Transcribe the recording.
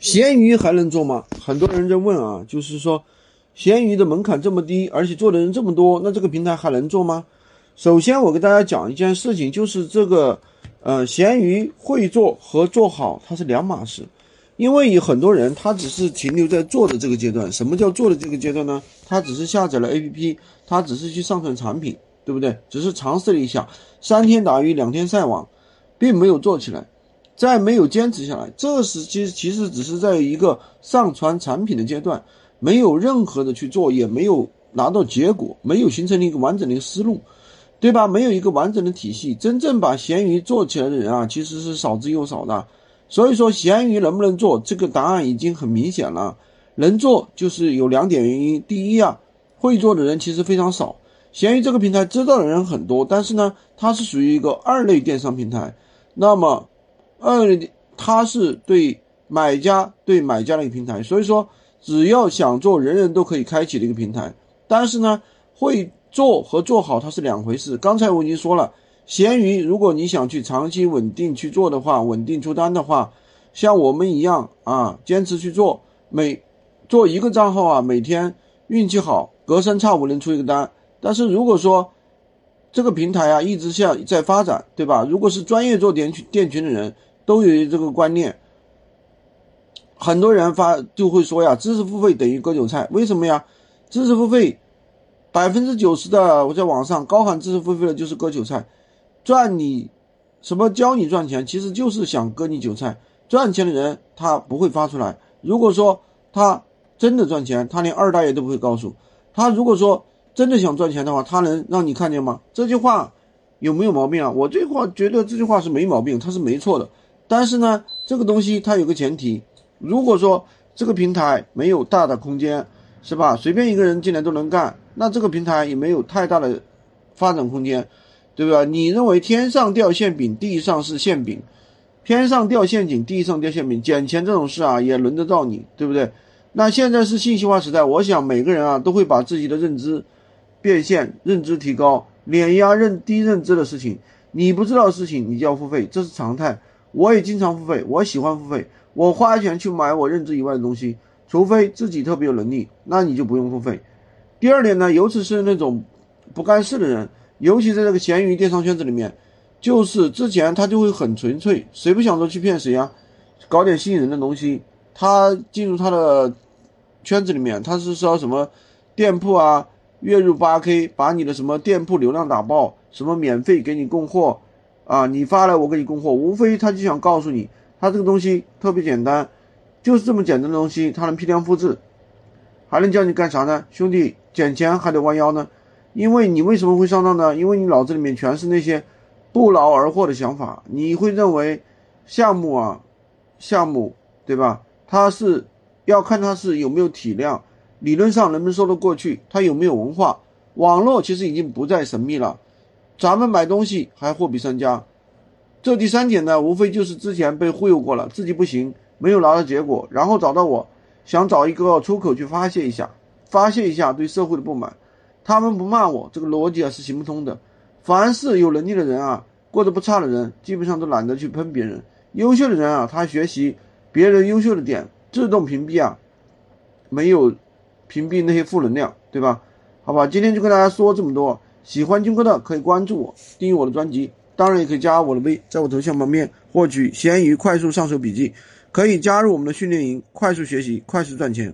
闲鱼还能做吗？很多人在问啊，就是说，闲鱼的门槛这么低，而且做的人这么多，那这个平台还能做吗？首先，我给大家讲一件事情，就是这个，呃，闲鱼会做和做好它是两码事，因为有很多人他只是停留在做的这个阶段。什么叫做的这个阶段呢？他只是下载了 APP，他只是去上传产品，对不对？只是尝试了一下，三天打鱼两天晒网，并没有做起来。再没有坚持下来，这是其实其实只是在一个上传产品的阶段，没有任何的去做，也没有拿到结果，没有形成一个完整的一个思路，对吧？没有一个完整的体系，真正把闲鱼做起来的人啊，其实是少之又少的。所以说，闲鱼能不能做，这个答案已经很明显了。能做就是有两点原因：第一啊，会做的人其实非常少，闲鱼这个平台知道的人很多，但是呢，它是属于一个二类电商平台，那么。二，它是对买家对买家的一个平台，所以说只要想做，人人都可以开启的一个平台。但是呢，会做和做好它是两回事。刚才我已经说了，闲鱼如果你想去长期稳定去做的话，稳定出单的话，像我们一样啊，坚持去做，每做一个账号啊，每天运气好，隔三差五能出一个单。但是如果说这个平台啊一直像在发展，对吧？如果是专业做店群店群的人。都有这个观念，很多人发就会说呀，知识付费等于割韭菜，为什么呀？知识付费百分之九十的我在网上高喊知识付费的就是割韭菜，赚你什么教你赚钱，其实就是想割你韭菜。赚钱的人他不会发出来，如果说他真的赚钱，他连二大爷都不会告诉他。如果说真的想赚钱的话，他能让你看见吗？这句话有没有毛病啊？我这话觉得这句话是没毛病，他是没错的。但是呢，这个东西它有个前提，如果说这个平台没有大的空间，是吧？随便一个人进来都能干，那这个平台也没有太大的发展空间，对吧？你认为天上掉馅饼，地上是馅饼，天上掉陷阱，地上掉馅饼，捡钱这种事啊，也轮得到你，对不对？那现在是信息化时代，我想每个人啊都会把自己的认知变现，认知提高，碾压认低认知的事情，你不知道的事情，你就要付费，这是常态。我也经常付费，我喜欢付费，我花钱去买我认知以外的东西，除非自己特别有能力，那你就不用付费。第二点呢，尤其是那种不干事的人，尤其在这个闲鱼电商圈子里面，就是之前他就会很纯粹，谁不想着去骗谁呀？搞点吸引人的东西，他进入他的圈子里面，他是说什么店铺啊，月入八 K，把你的什么店铺流量打爆，什么免费给你供货。啊，你发来我给你供货，无非他就想告诉你，他这个东西特别简单，就是这么简单的东西，他能批量复制，还能叫你干啥呢？兄弟，捡钱还得弯腰呢，因为你为什么会上当呢？因为你脑子里面全是那些不劳而获的想法，你会认为项目啊，项目对吧？它是要看它是有没有体量，理论上能不能说得过去，它有没有文化，网络其实已经不再神秘了。咱们买东西还货比三家，这第三点呢，无非就是之前被忽悠过了，自己不行，没有拿到结果，然后找到我，想找一个出口去发泄一下，发泄一下对社会的不满。他们不骂我，这个逻辑啊是行不通的。凡是有能力的人啊，过得不差的人，基本上都懒得去喷别人。优秀的人啊，他学习别人优秀的点，自动屏蔽啊，没有屏蔽那些负能量，对吧？好吧，今天就跟大家说这么多。喜欢军哥的可以关注我，订阅我的专辑，当然也可以加我的微，在我头像旁边获取闲鱼快速上手笔记，可以加入我们的训练营，快速学习，快速赚钱。